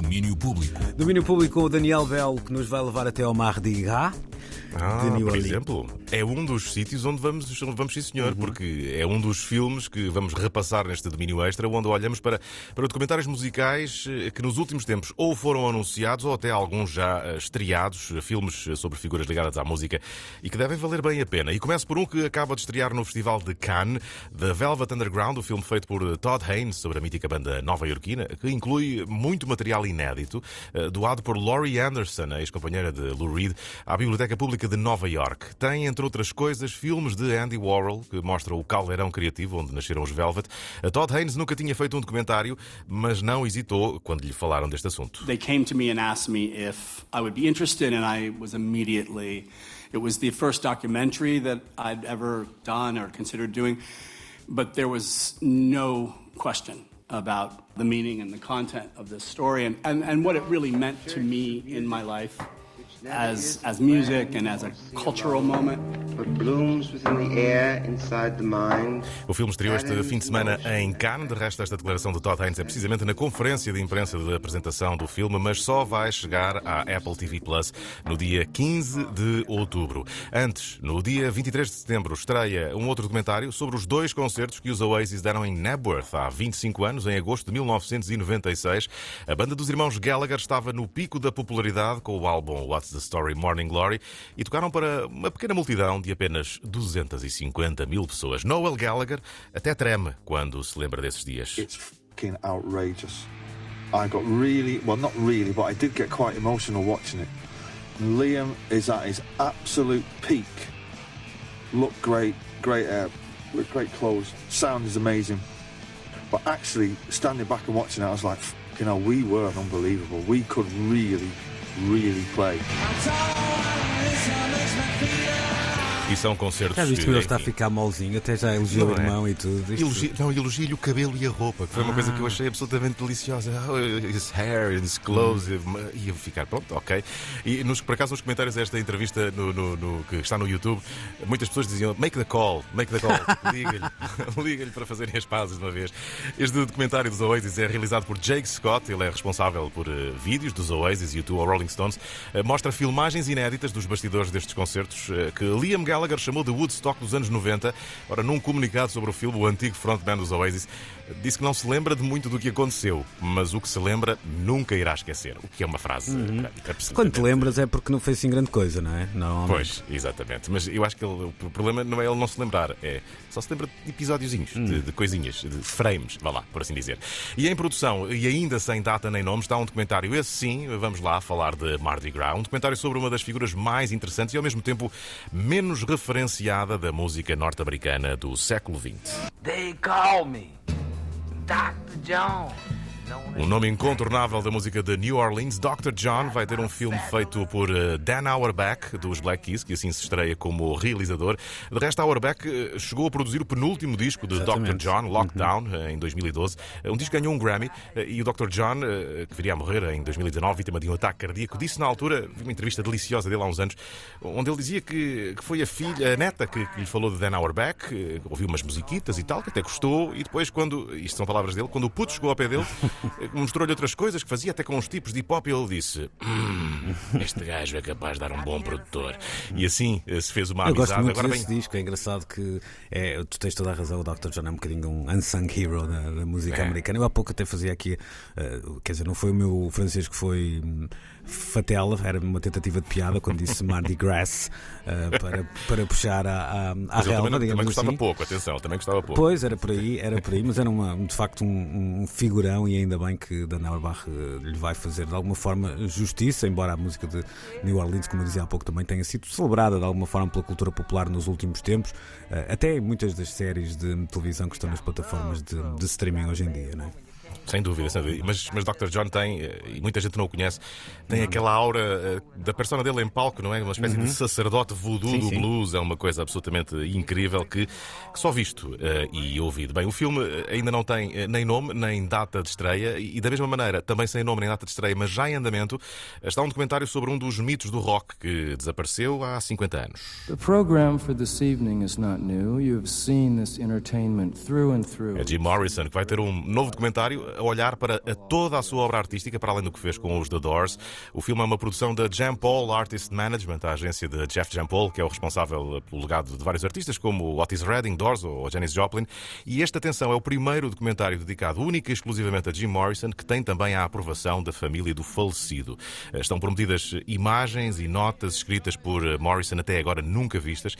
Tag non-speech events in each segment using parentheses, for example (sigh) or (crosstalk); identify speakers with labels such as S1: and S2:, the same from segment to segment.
S1: Domínio Público.
S2: Domínio Público, o Daniel Bell, que nos vai levar até ao Mardi Gras.
S3: Ah,
S2: de New
S3: por
S2: Orleans.
S3: exemplo, é um dos sítios onde vamos, onde vamos sim senhor, porque é um dos filmes que vamos repassar neste domínio extra, onde olhamos para, para documentários musicais eh, que nos últimos tempos ou foram anunciados ou até alguns já eh, estreados, filmes sobre figuras ligadas à música e que devem valer bem a pena. E começo por um que acaba de estrear no Festival de Cannes, The Velvet Underground, o filme feito por Todd Haynes sobre a mítica banda nova-iorquina, que inclui muito material inédito, eh, doado por Laurie Anderson, a ex-companheira de Lou Reed, à Biblioteca Pública de Nova York. Tem, entre outras coisas, filmes de Andy Warhol, que mostram o caldeirão criativo onde nasceram os Velvet. A Todd Haynes nunca tinha feito um documentário, mas não hesitou quando lhe falaram deste assunto.
S4: They came to me and asked me if I would be interested, and I was immediately. It was the first documentary that I'd ever done or considered doing, but there was no question about the meaning and the content of this story and, and, and what it really meant to me in my life as, as music and as a cultural moment.
S5: What blooms within the air inside the mind.
S3: O filme estreou este fim de semana em Cannes. De resto, esta declaração de Todd Haynes é precisamente na conferência de imprensa de apresentação do filme, mas só vai chegar à Apple TV Plus no dia 15 de outubro. Antes, no dia 23 de setembro, estreia um outro documentário sobre os dois concertos que os Oasis deram em Nebworth há 25 anos, em agosto de 1996. A banda dos irmãos Gallagher estava no pico da popularidade com o álbum What's the Story Morning Glory e tocaram para uma pequena multidão de apenas 250 mil pessoas. Noel Gallagher até treme quando se lembra desses dias.
S6: it's fucking outrageous. I got really, well, not really, but I did get quite emotional watching it. Liam is at his absolute peak. Look great, great hair, with great clothes. Sound is amazing. But actually, standing back and watching it, I was like, you know, we were unbelievable. We could really, really play.
S3: E são concertos.
S2: Já viste
S3: que,
S2: ele está a ficar molzinho, até já elogiou
S3: Não
S2: o
S3: é?
S2: irmão e tudo.
S3: Elogi... Não, elogia-lhe o cabelo e a roupa, que foi uma coisa que eu
S2: Ah.
S3: achei absolutamente deliciosa. Oh, his hair, his clothes.
S2: Hum.
S3: E eu ficar, pronto, ok. E nos, por acaso, nos comentários desta entrevista no, no- no- que está no YouTube, muitas pessoas diziam: make the call, make the call, (laughs) liga-lhe, (laughs) liga-lhe para fazerem as pazes de uma vez. Este documentário dos Oasis é realizado por Jake Scott, ele é responsável por eh, vídeos dos Oasis e o Two Rolling Stones. Eh, mostra filmagens inéditas dos bastidores destes concertos eh, que Liam Gallagher chamou de Woodstock dos anos 90. Ora, num comunicado sobre o filme, o antigo frontman dos Oasis disse que não se lembra de muito do que aconteceu, mas o que se lembra nunca irá esquecer. O que é uma frase eh,
S2: Quando te
S3: absolutamente-
S2: lembras é porque não foi assim grande coisa, não é? Normalmente.
S3: Pois, exatamente. Mas eu acho que ele- o problema não é ele não se lembrar, é só se lembra de episódiozinhos, de, de coisinhas, de frames, vá lá, por assim dizer. E em produção, e ainda sem data nem nome, está um documentário, esse sim, vamos lá falar de Mardi Gras, um documentário sobre uma das figuras mais interessantes e ao mesmo tempo menos referenciada da música norte-americana do século XX.
S7: They call me Dr. John.
S3: Um nome incontornável da música de New Orleans, Dr. John, vai ter um filme feito por eh, Dan Auerbach, dos Black Keys, que assim se estreia como realizador. De resto, Auerbach eh, chegou a produzir o penúltimo disco de Dr.
S2: Exatamente.
S3: John, Lockdown, eh, em 2012. Eh, Um disco que ganhou um Grammy e o Dr. John, que viria a morrer em 2019, vítima de um ataque cardíaco, disse na altura, vi uma entrevista deliciosa dele há uns anos, onde ele dizia que, que foi a filha, a neta, que, que lhe falou de Dan Auerbach, ouviu umas musiquitas e tal, que até gostou, e depois, quando, isto são palavras dele, quando o puto chegou ao pé dele, (laughs) mostrou-lhe outras coisas que fazia, até com uns tipos de hip hop, e ele disse: "Hum, Este gajo é capaz de dar um bom produtor. E assim eh, se fez uma
S2: Eu gosto
S3: amizade.
S2: muito
S3: Agora
S2: desse
S3: bem.
S2: disco, é engraçado que é, tu tens toda a razão, o Dr. John é um bocadinho um unsung hero da, da música
S3: É.
S2: americana. Eu há pouco até fazia aqui, eh, quer dizer, não foi o meu francês que foi hum, fatela, era uma tentativa de piada quando disse Mardi Gras (laughs) eh, para, para puxar à
S3: Mas ele
S2: relva,
S3: também, também gostava
S2: assim.
S3: pouco, atenção, também gostava pouco.
S2: Pois, era por aí, era por aí, mas era uma, de facto um, um figurão e ainda bem que Dan Auerbach eh, lhe vai fazer de alguma forma justiça, embora a música de New Orleans, como eu dizia há pouco, também tenha sido celebrada de alguma forma pela cultura popular nos últimos tempos, eh, até muitas das séries de televisão que estão nas plataformas de, de streaming hoje em dia, não é?
S3: Sem dúvida, sem dúvida. Mas, mas Dr. John tem, eh, e muita gente não o conhece, tem aquela aura eh, da persona dele em palco, não é? Uma espécie de sacerdote voodoo
S2: Sim,
S3: do
S2: sim.
S3: blues. É uma coisa absolutamente incrível que, que só visto eh, e ouvido. Bem, o filme ainda não tem nem nome, nem data de estreia, e, da mesma maneira, também sem nome nem data de estreia, mas já em andamento, está um documentário sobre um dos mitos do rock que desapareceu há 50 anos.
S8: The program for this evening is not new. You have seen this entertainment through and through.
S3: É Jim Morrison, que vai ter um novo documentário a olhar para a toda a sua obra artística, para além do que fez com os The Doors. O filme é uma produção da Jean Paul Artist Management, a agência de Jeff Jean Paul, que é o responsável pelo legado de vários artistas como Otis Redding, Doors ou Janis Joplin. E este, atenção, é o primeiro documentário dedicado única e exclusivamente a Jim Morrison, que tem também a aprovação da família do falecido. Estão prometidas imagens e notas escritas por Morrison até agora nunca vistas.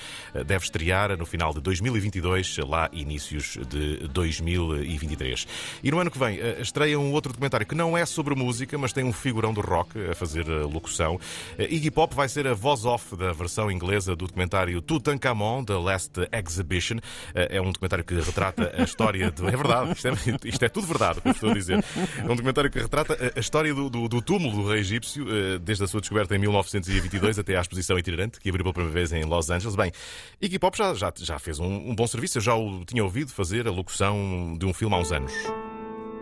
S3: Deve estrear no final de 2022, lá inícios de 2023. E no ano que vem estreia um outro documentário que não é sobre música, mas tem um figurão do rock a fazer locução. Iggy Pop vai ser a voz off da versão inglesa do documentário Tutankhamon, The Last Exhibition. É um documentário que retrata a história de. É verdade, isto é, isto é tudo verdade, o que eu estou a dizer. É um documentário que retrata a história do, do, do túmulo do rei egípcio, desde a sua descoberta em 1922 até à exposição itinerante, que abriu pela primeira vez em Los Angeles. Bem, Iggy Pop já, já, já fez um, um bom serviço. Eu já o tinha ouvido fazer a locução de um filme há uns anos.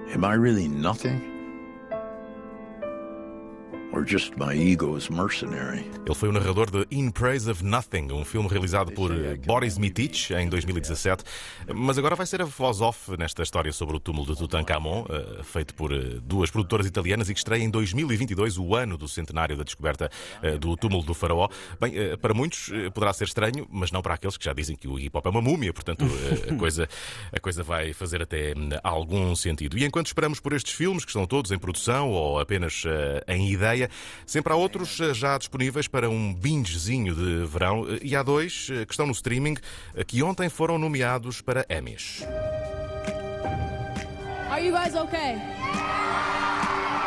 S1: Am I really nothing?
S3: Ele foi o narrador de In Praise of Nothing, um filme realizado por Boris Mitich em 2017, mas agora vai ser a voz off nesta história sobre o túmulo de Tutankhamon, feito por duas produtoras italianas e que estreia em 2022, o ano do centenário da descoberta do túmulo do faraó. Bem, para muitos poderá ser estranho, mas não para aqueles que já dizem que o hip hop é uma múmia, portanto a (laughs) coisa, a coisa vai fazer até algum sentido. E enquanto esperamos por estes filmes, que estão todos em produção ou apenas em ideia, Sempre há outros já disponíveis para um bingezinho de verão e há dois que estão no streaming que ontem foram nomeados para Emmys.
S9: Are you guys okay?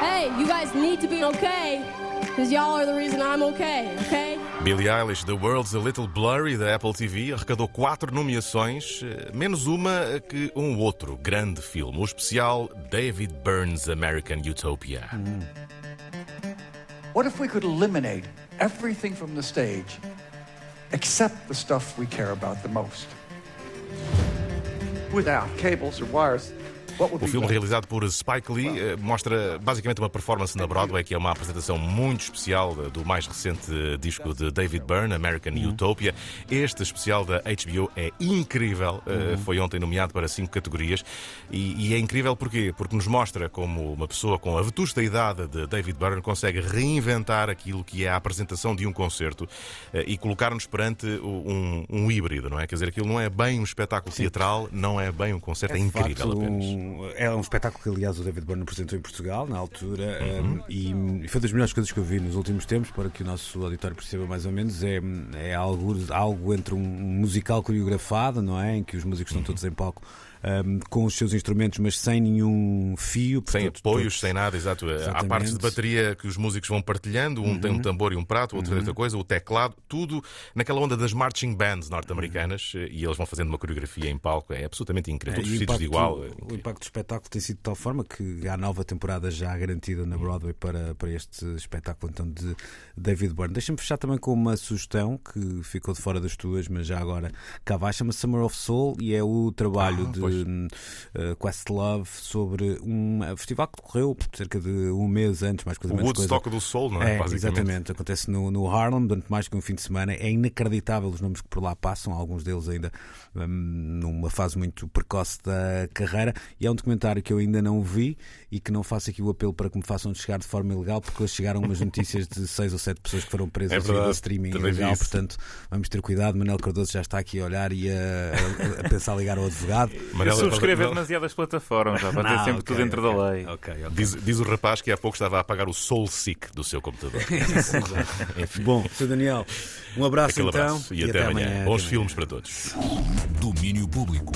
S9: Hey, you guys need to be okay. Because y'all are the reason I'm okay, okay?
S3: Billie Eilish, The World's a Little Blurry, da Apple TV, arrecadou quatro nomeações, menos uma que um outro grande filme, o especial David Byrne's American Utopia.
S10: Mm. What if we could eliminate everything from the stage except the stuff we care about the most? Without cables or wires,
S3: O filme realizado por Spike Lee mostra basicamente uma performance na Broadway que é uma apresentação muito especial do mais recente disco de David Byrne, American uhum. Utopia. Este especial da HBO é incrível. Uhum. Foi ontem nomeado para cinco categorias e, e, é incrível porquê? Porque nos mostra como uma pessoa com a vetusta idade de David Byrne consegue reinventar aquilo que é a apresentação de um concerto e colocar-nos perante um, um, híbrido, não é? Quer dizer, aquilo não é bem um espetáculo Sim. teatral, não é bem um concerto, é, é incrível
S2: facto, apenas é um espetáculo que, aliás, o David Byrne apresentou em Portugal, na altura, uhum. um, e foi das melhores coisas que eu vi nos últimos tempos, para que o nosso auditório perceba mais ou menos. É, é algo, algo entre um musical coreografado, não é? Em que os músicos estão todos em palco um, com os seus instrumentos, mas sem nenhum fio.
S3: Sem apoios, sem nada, exato. Exatamente. Há partes de bateria que os músicos vão partilhando, um uhum. tem um tambor e um prato, o outro uhum. tem outra coisa, o teclado, tudo naquela onda das marching bands norte-americanas uhum. e eles vão fazendo uma coreografia em palco. É absolutamente incrível. É, todos vestidos igual.
S2: O impacto do espetáculo tem sido de tal forma que há nova temporada já garantida na Broadway para, para este espetáculo então de David Byrne. Deixa-me fechar também com uma sugestão que ficou de fora das tuas, mas já agora cá vai, chama Summer of Soul e é o trabalho ah, de uh, Questlove sobre um festival que decorreu cerca de um mês antes, mais coisa
S3: o
S2: menos.
S3: O Woodstock do Sol, não é?
S2: é exatamente, acontece no, no Harlem durante mais que um fim de semana. É inacreditável os nomes que por lá passam, alguns deles ainda um, numa fase muito precoce da carreira. E é um documentário que eu ainda não vi e que não faço aqui o apelo para que me façam chegar de forma ilegal, porque hoje chegaram umas notícias de (laughs) seis ou sete pessoas que foram presas é no streaming ilegal. Portanto, vamos ter cuidado. Manuel Cardoso já está aqui a olhar e a, a pensar ligar ao advogado. (laughs)
S11: Manela, subscrever não... demasiadas plataformas, já vai ter sempre okay, tudo dentro
S3: okay,
S11: da lei.
S3: Okay, diz, diz, o rapaz que há pouco estava a apagar o Soul Seek do seu computador. (laughs)
S2: Bom, Sr. Daniel, um abraço
S3: Aquele
S2: então.
S3: Abraço. E, e até, até, amanhã. amanhã. Bons até filmes amanhã. para todos. Domínio Público.